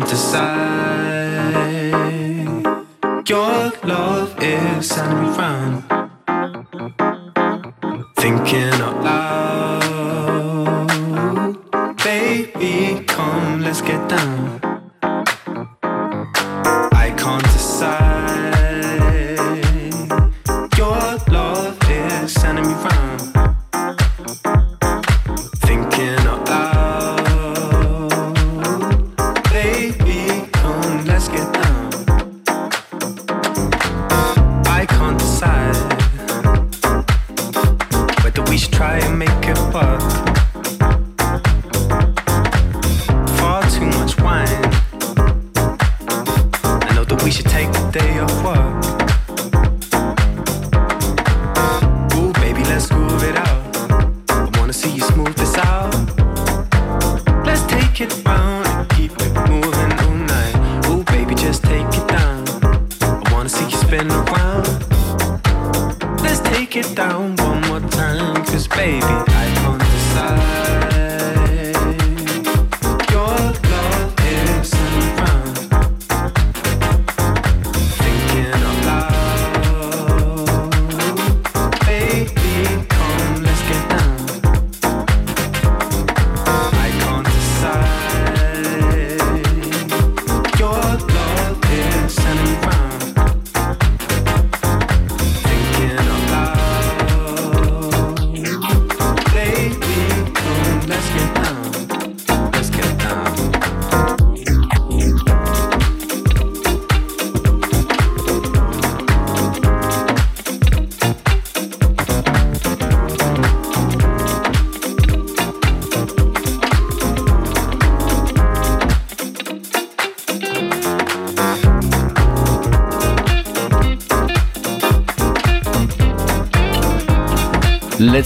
to side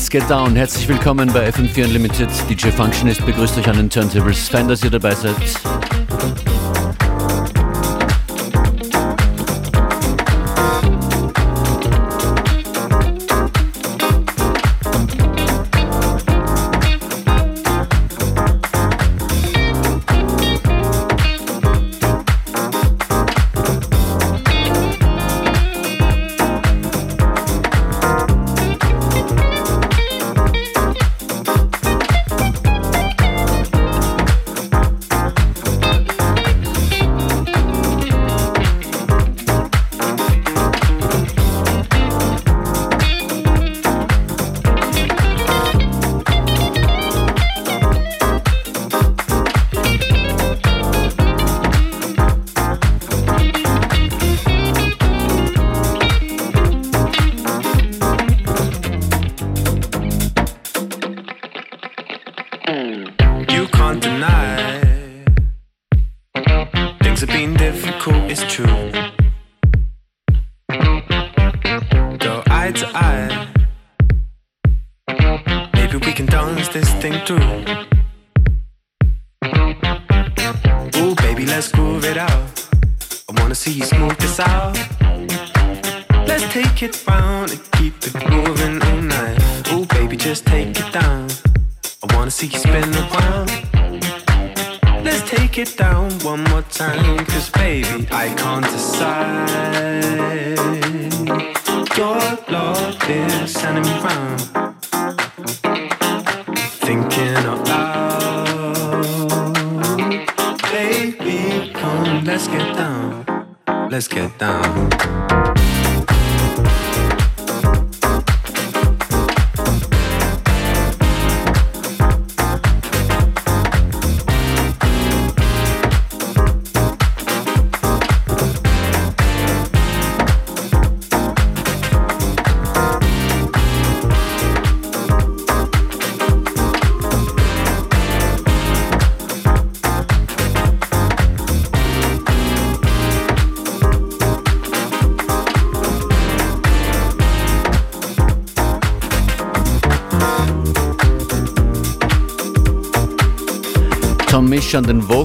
Let's Get Down. Herzlich willkommen bei FM4 Unlimited. DJ Functionist begrüßt euch an den Turntables. Fein, dass ihr dabei seid.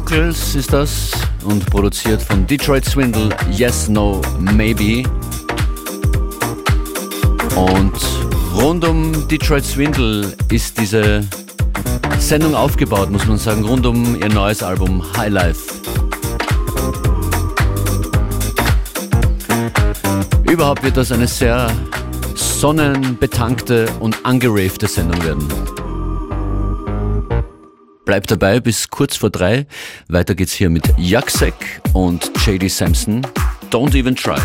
Vocals ist das und produziert von Detroit Swindle Yes, No, Maybe. Und rund um Detroit Swindle ist diese Sendung aufgebaut, muss man sagen, rund um ihr neues Album High Life. Überhaupt wird das eine sehr sonnenbetankte und angeravte Sendung werden. Bleibt dabei bis kurz vor drei. Weiter geht's hier mit Jaksek und JD Sampson. Don't even try.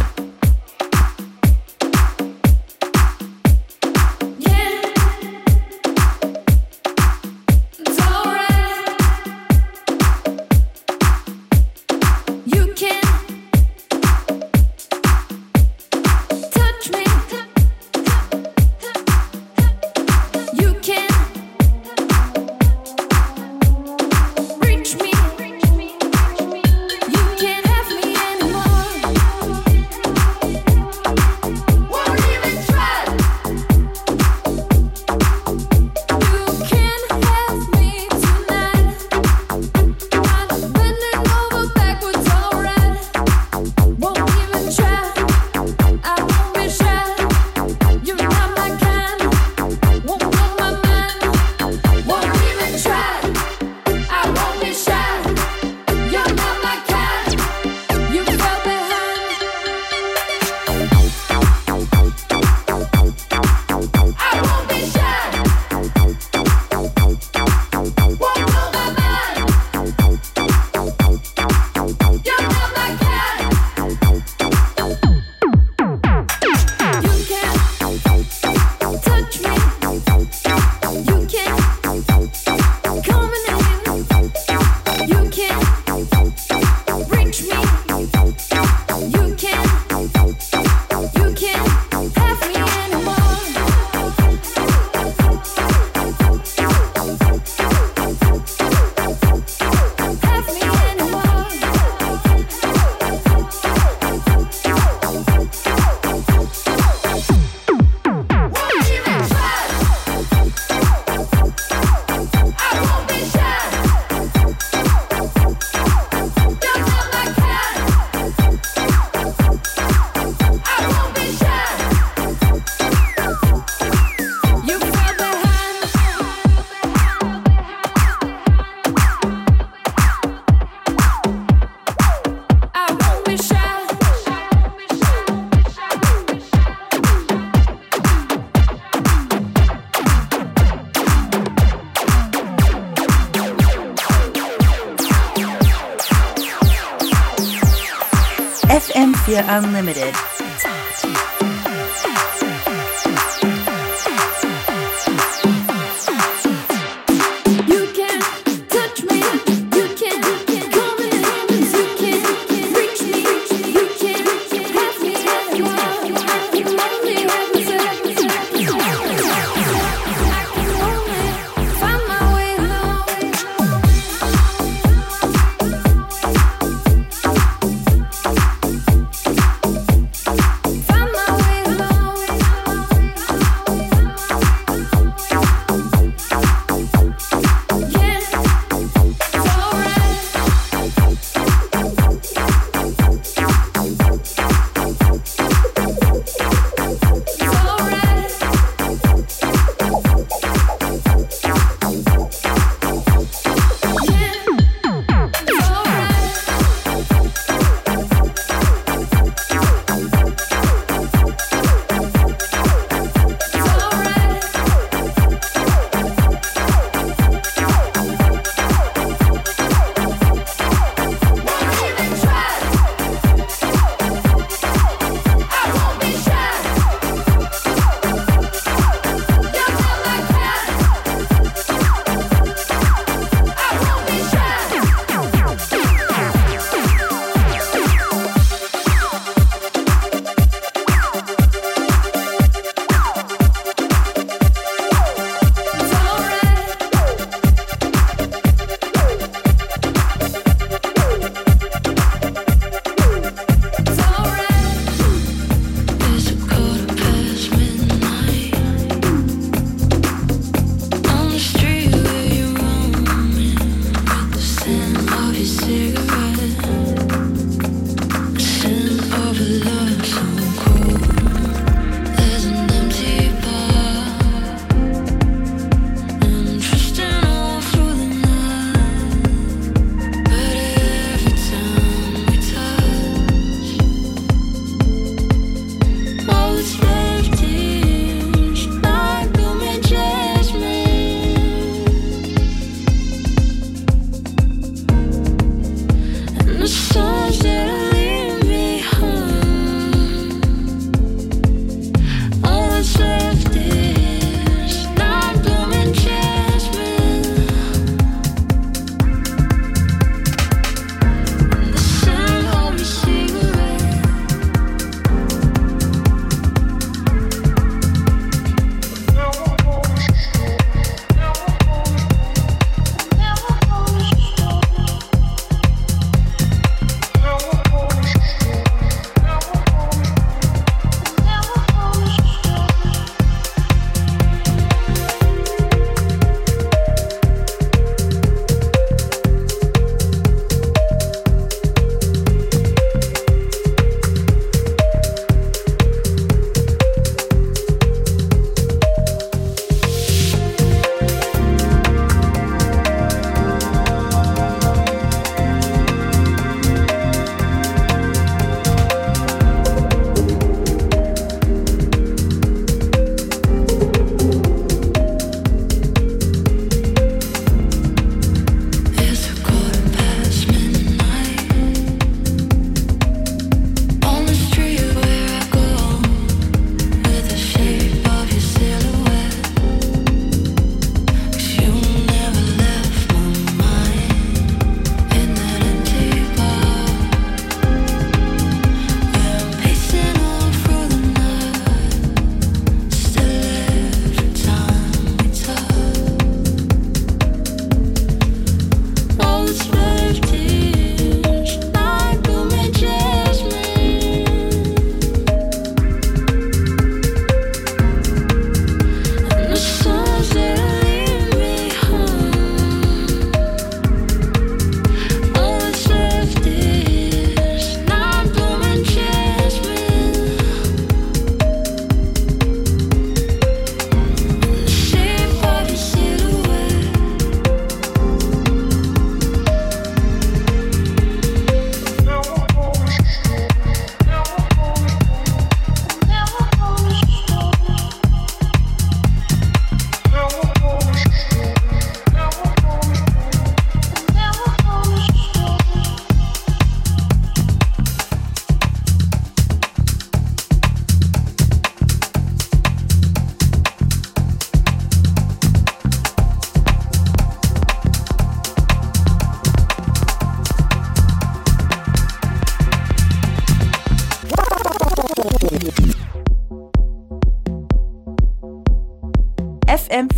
Unlimited.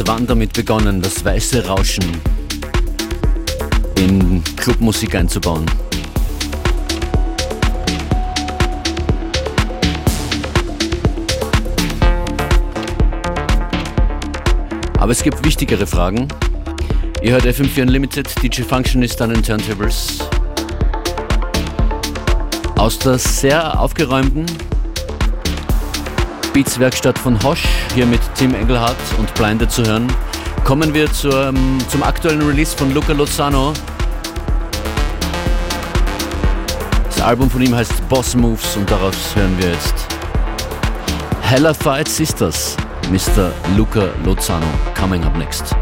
hat wann damit begonnen, das weiße Rauschen in Clubmusik einzubauen? Aber es gibt wichtigere Fragen. Ihr hört FM4 Unlimited, DJ Functionist an den Turntables. Aus der sehr aufgeräumten Beats-Werkstatt von Hosch, hier mit Tim Engelhardt und Blinded zu hören, kommen wir zur, zum aktuellen Release von Luca Lozano. Das Album von ihm heißt Boss Moves und daraus hören wir jetzt Hellified Sisters, Mr. Luca Lozano, coming up next.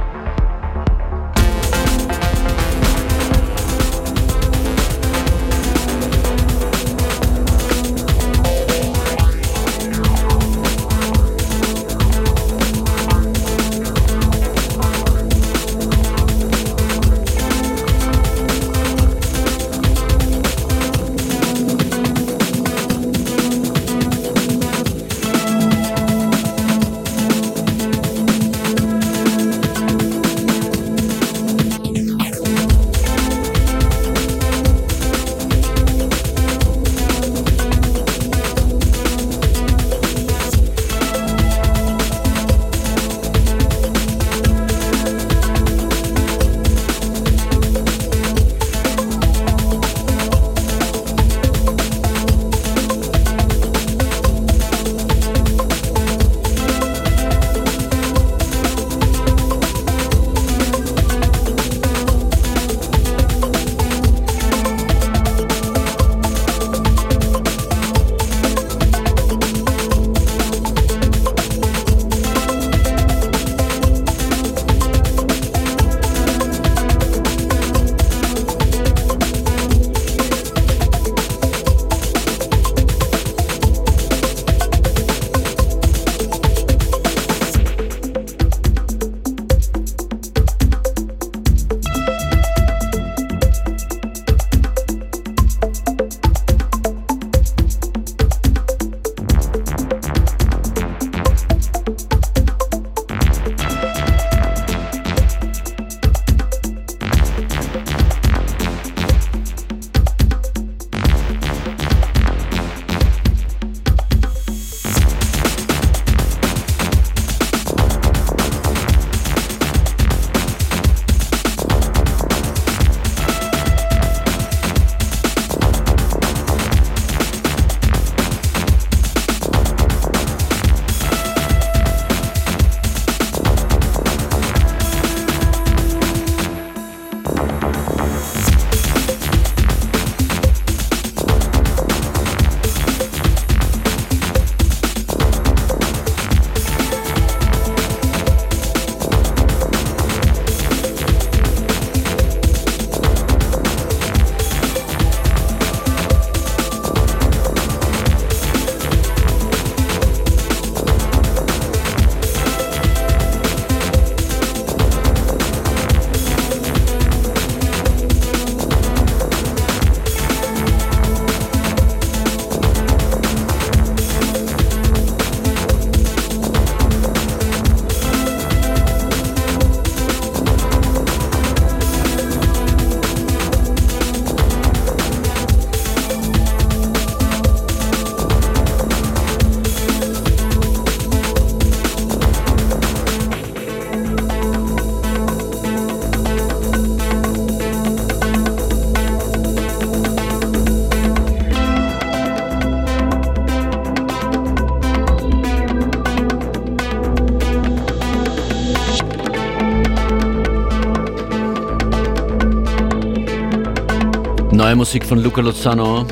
Neue Musik von Luca Lozano.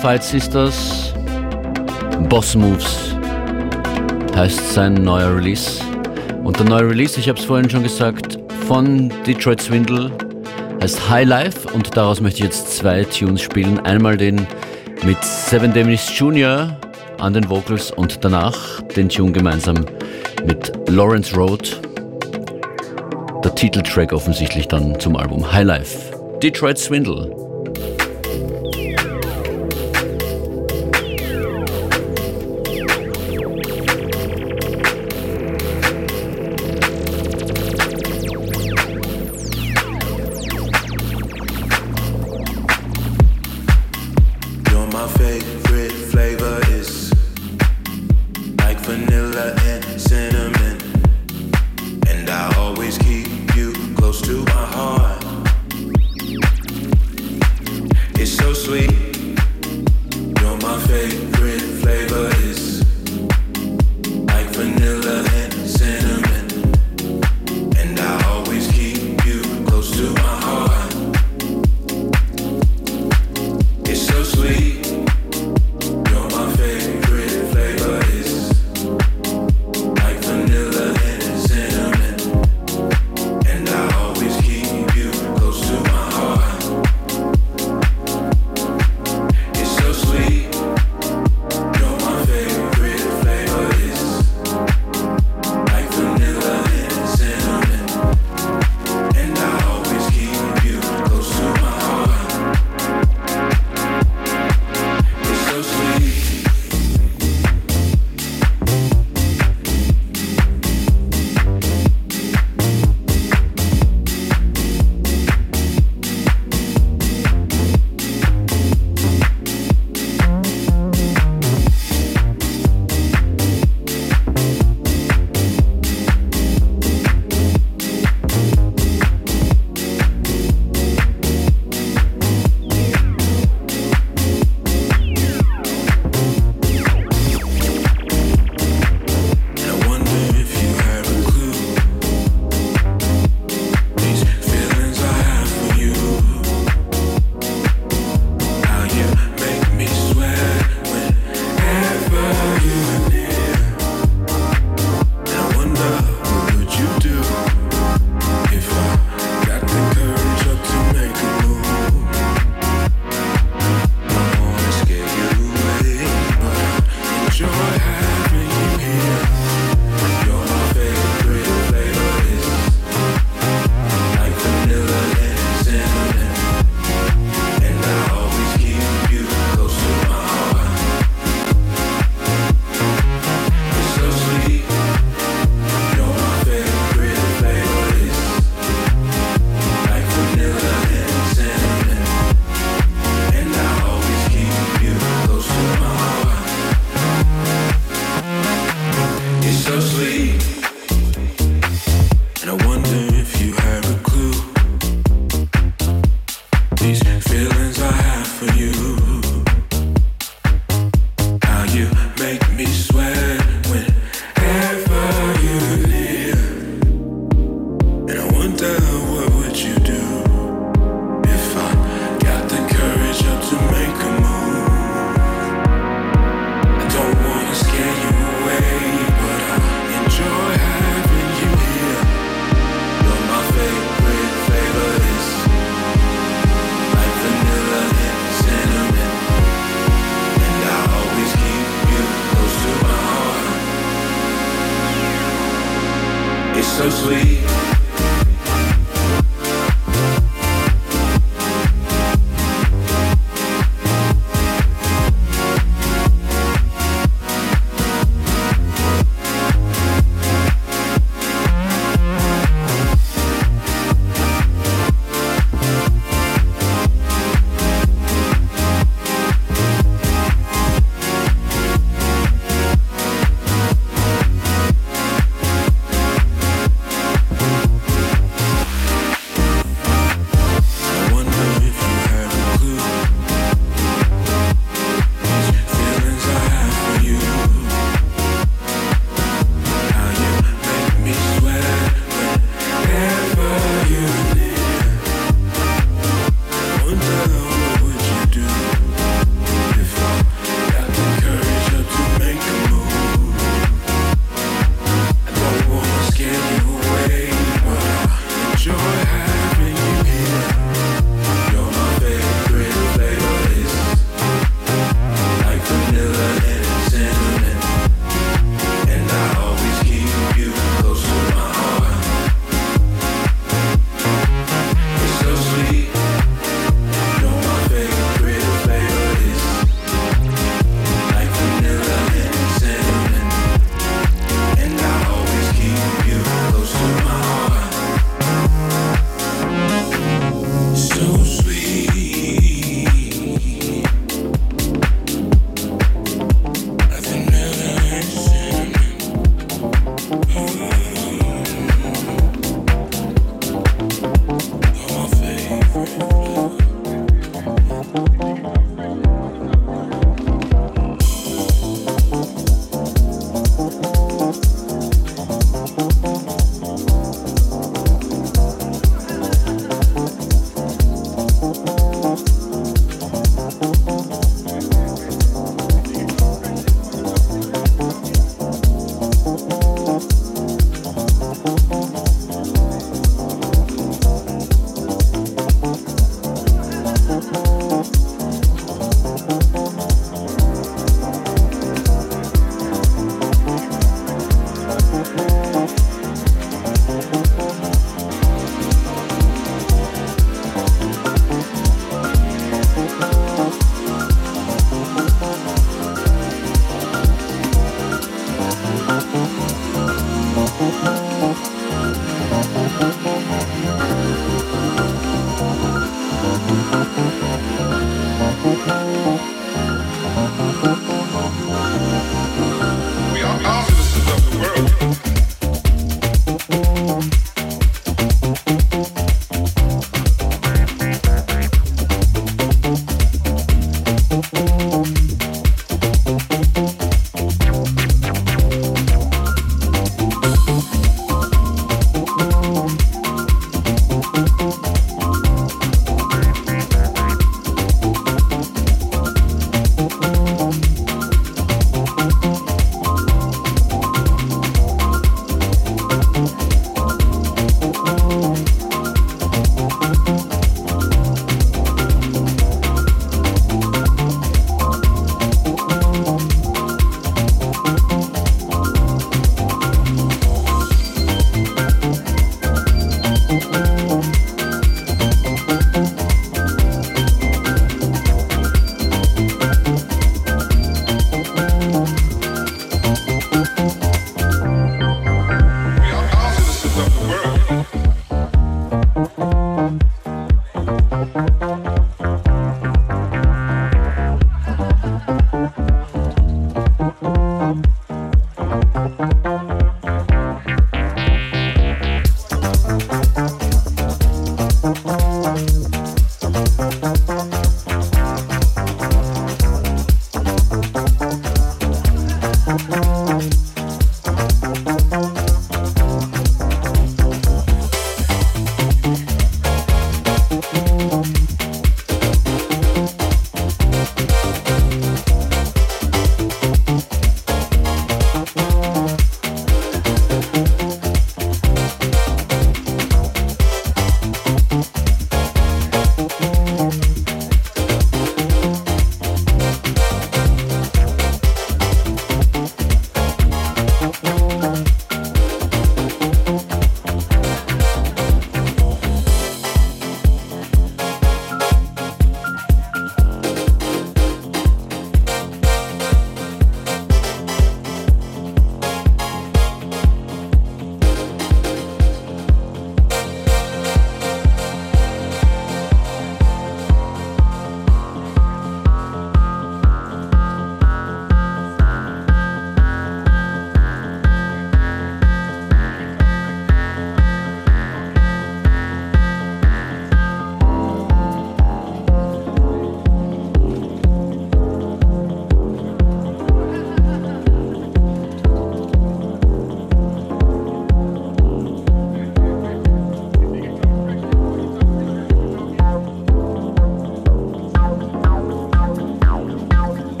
Fight Sisters. Boss Moves heißt sein neuer Release. Und der neue Release, ich habe es vorhin schon gesagt, von Detroit Swindle heißt High Life und daraus möchte ich jetzt zwei Tunes spielen. Einmal den mit Seven Deminis Jr. an den Vocals und danach den Tune gemeinsam mit Lawrence Road. Der Titeltrack offensichtlich dann zum Album High Life. Detroit Swindle.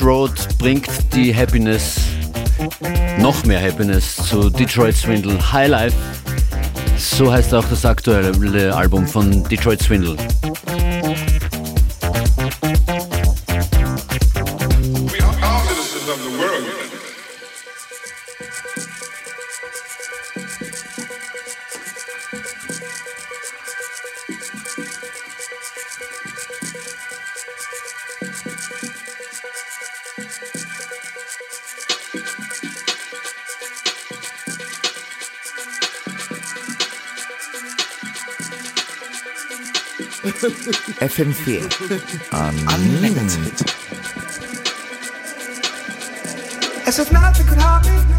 Lawrence Road bringt die Happiness, noch mehr Happiness zu Detroit Swindle. High Life, so heißt auch das aktuelle Album von Detroit Swindle. FM4 Unlimited. As if nothing could harm me.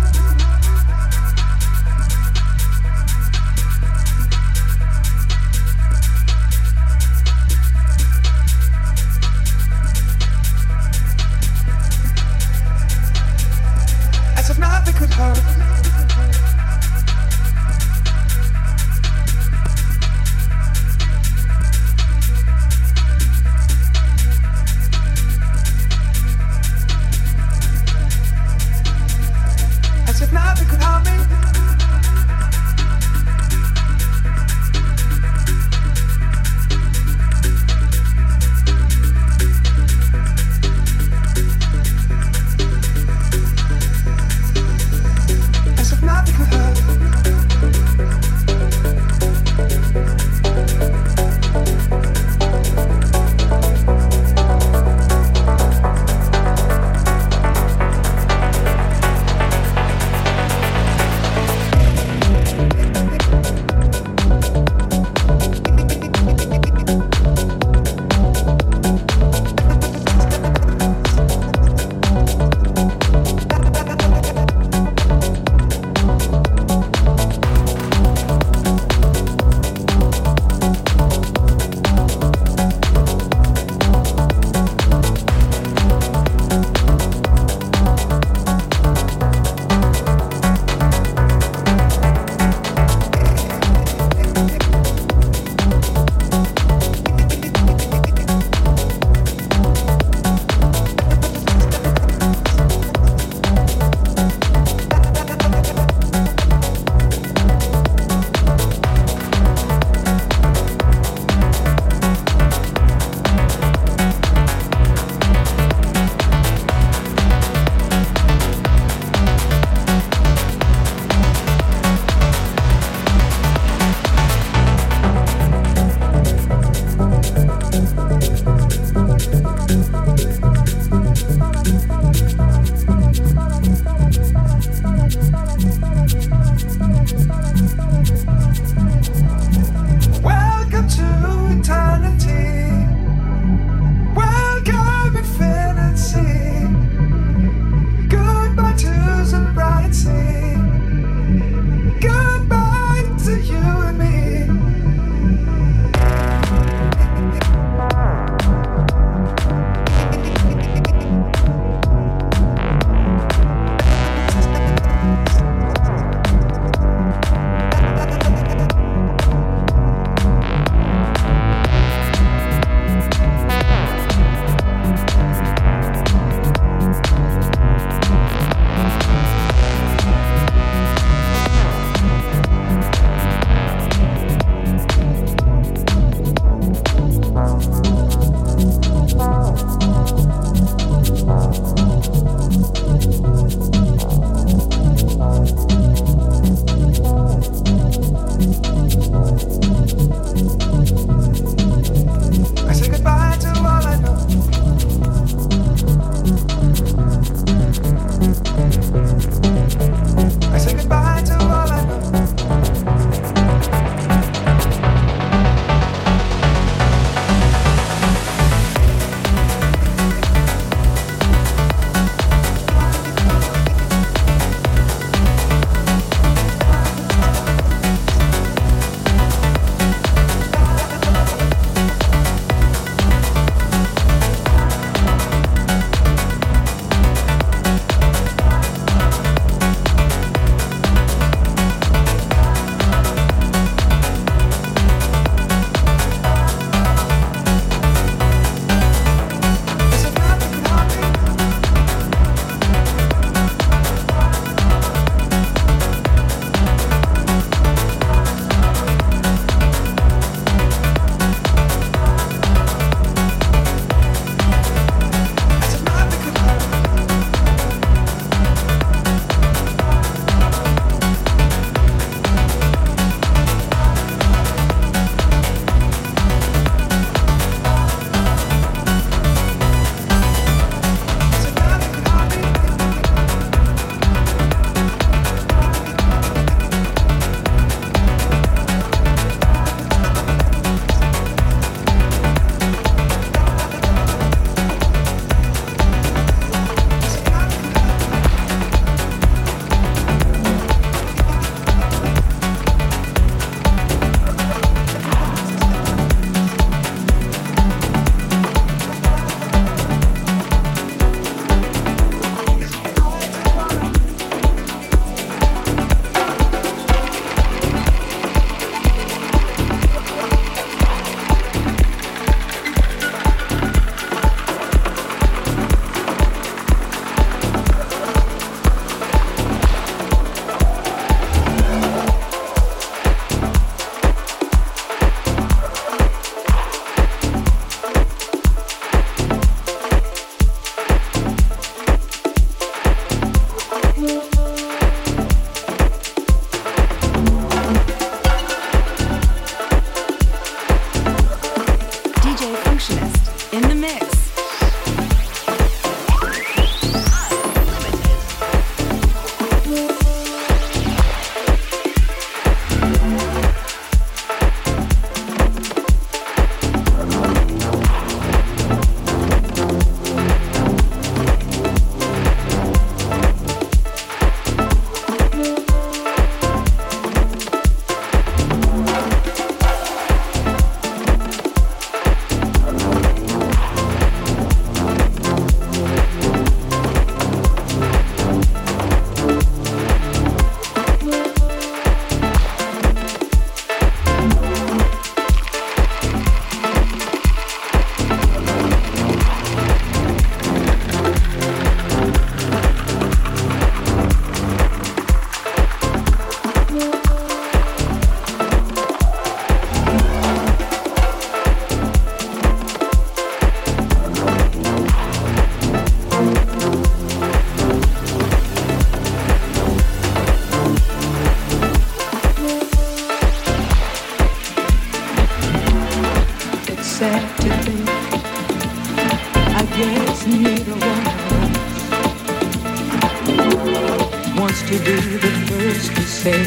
Say.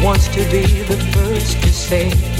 Wants to be the first to say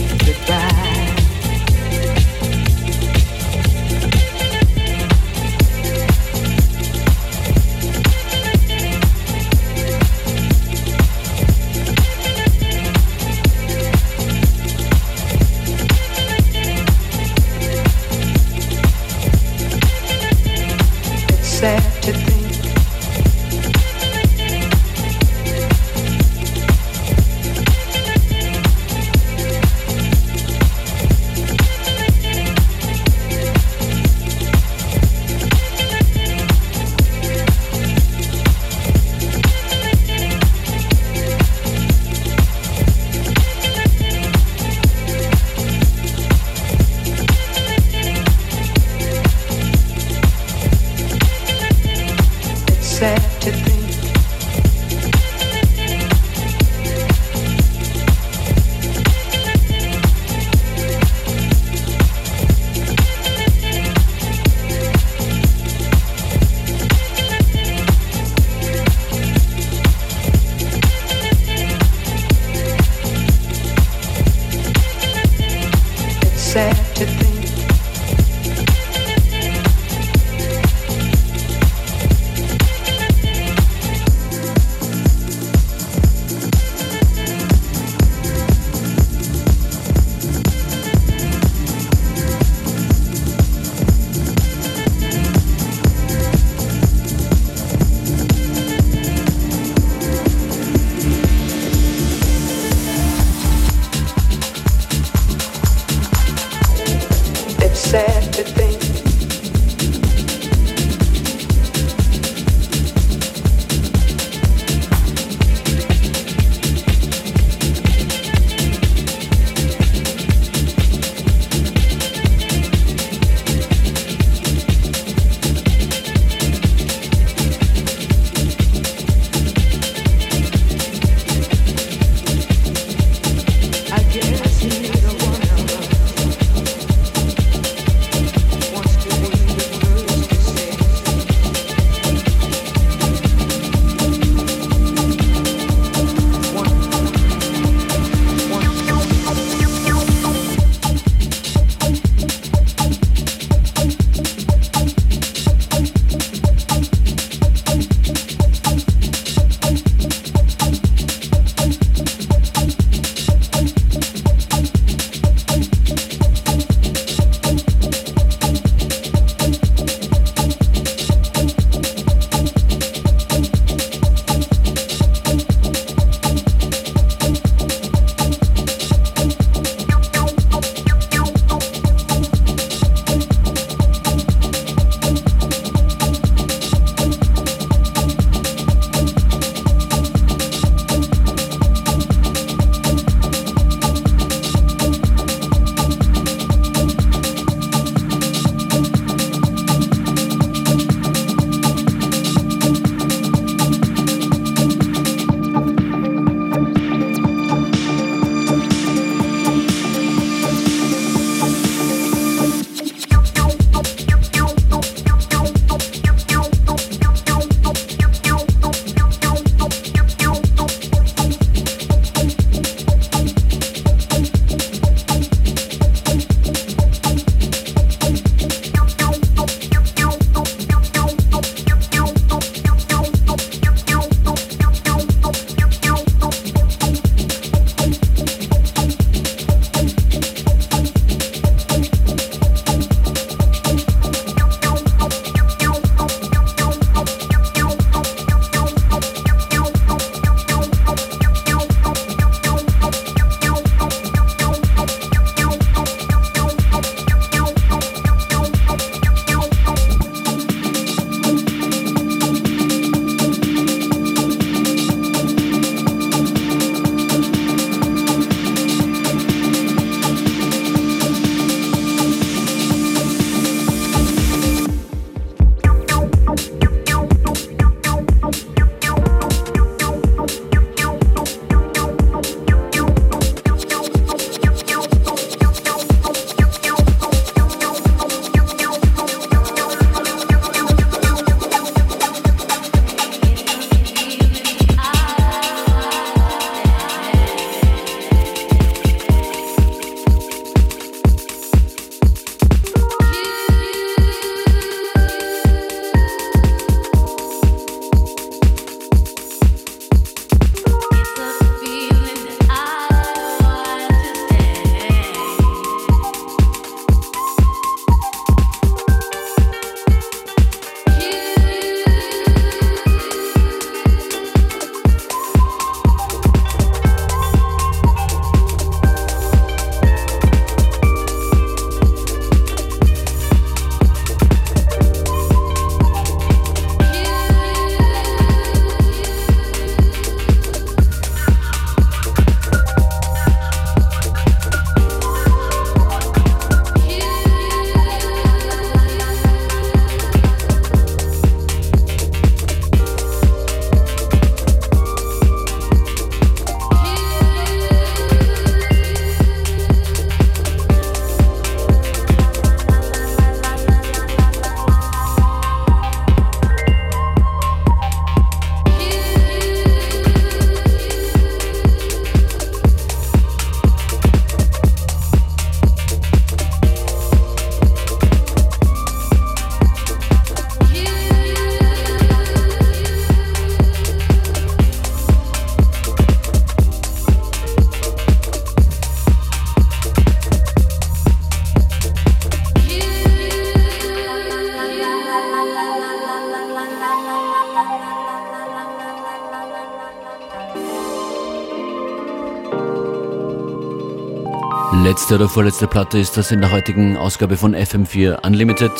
Letzte oder vorletzte Platte ist das in der heutigen Ausgabe von FM4 Unlimited.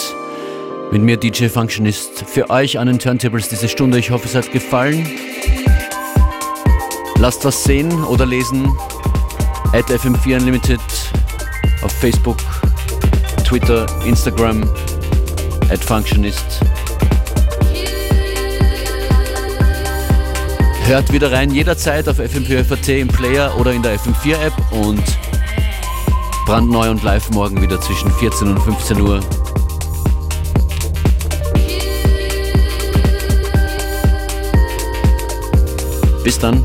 Mit mir DJ Functionist für euch an den Turntables diese Stunde. Ich hoffe, es hat gefallen. Lasst was sehen oder lesen. At FM4 Unlimited auf Facebook, Twitter, Instagram. At Functionist. Hört wieder rein jederzeit auf FM4 FAT im Player oder in der FM4 App und brandneu und live morgen wieder zwischen 14 und 15 Uhr. Bis dann.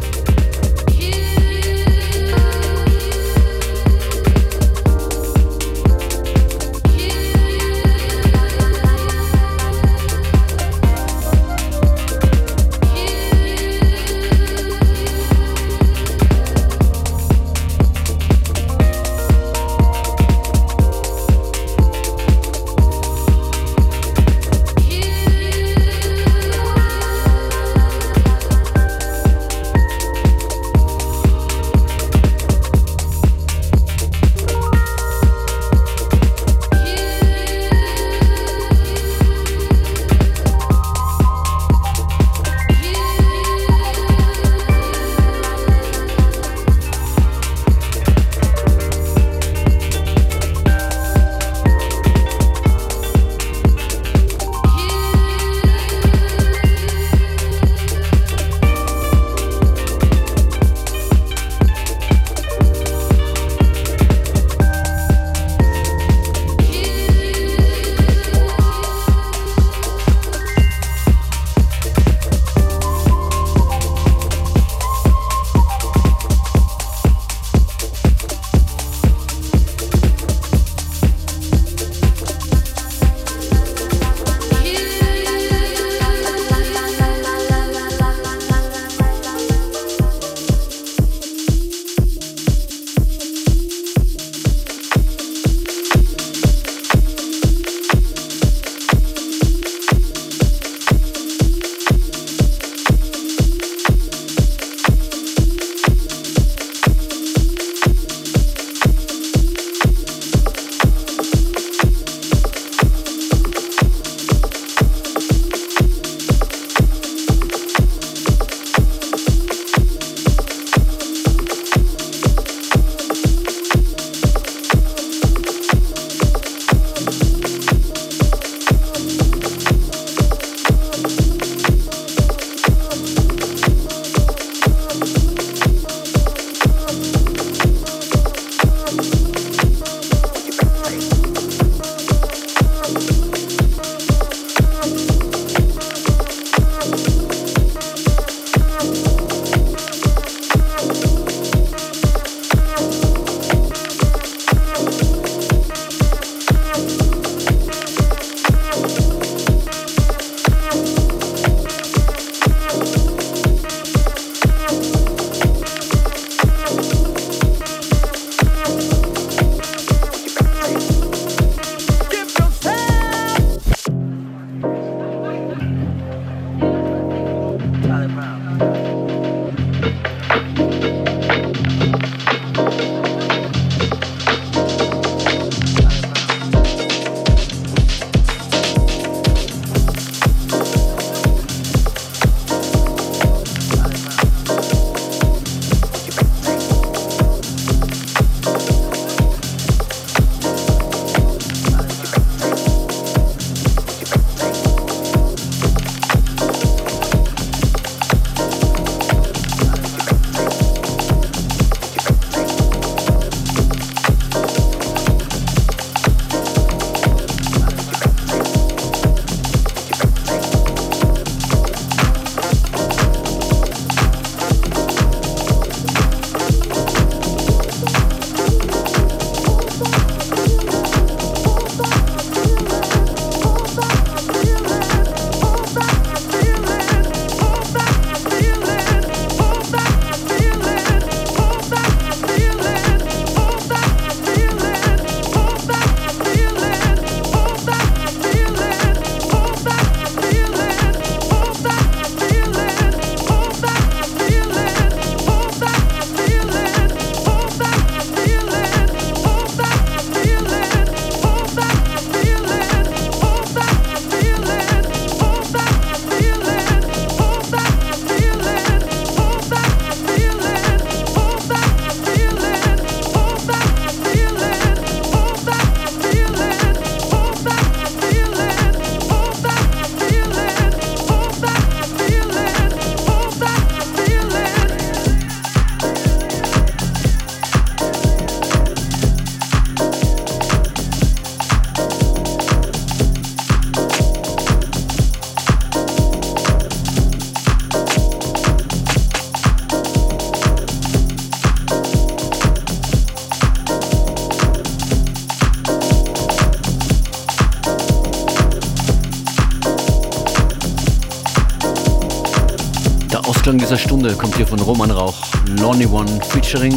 Von Roman Rauch, Lonnie One featuring,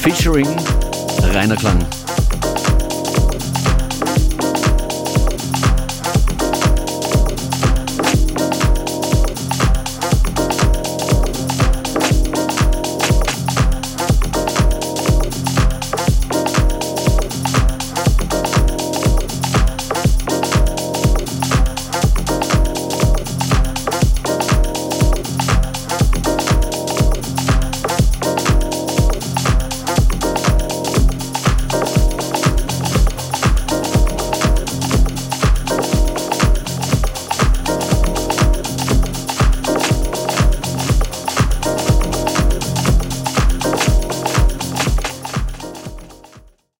featuring Rainer Klang.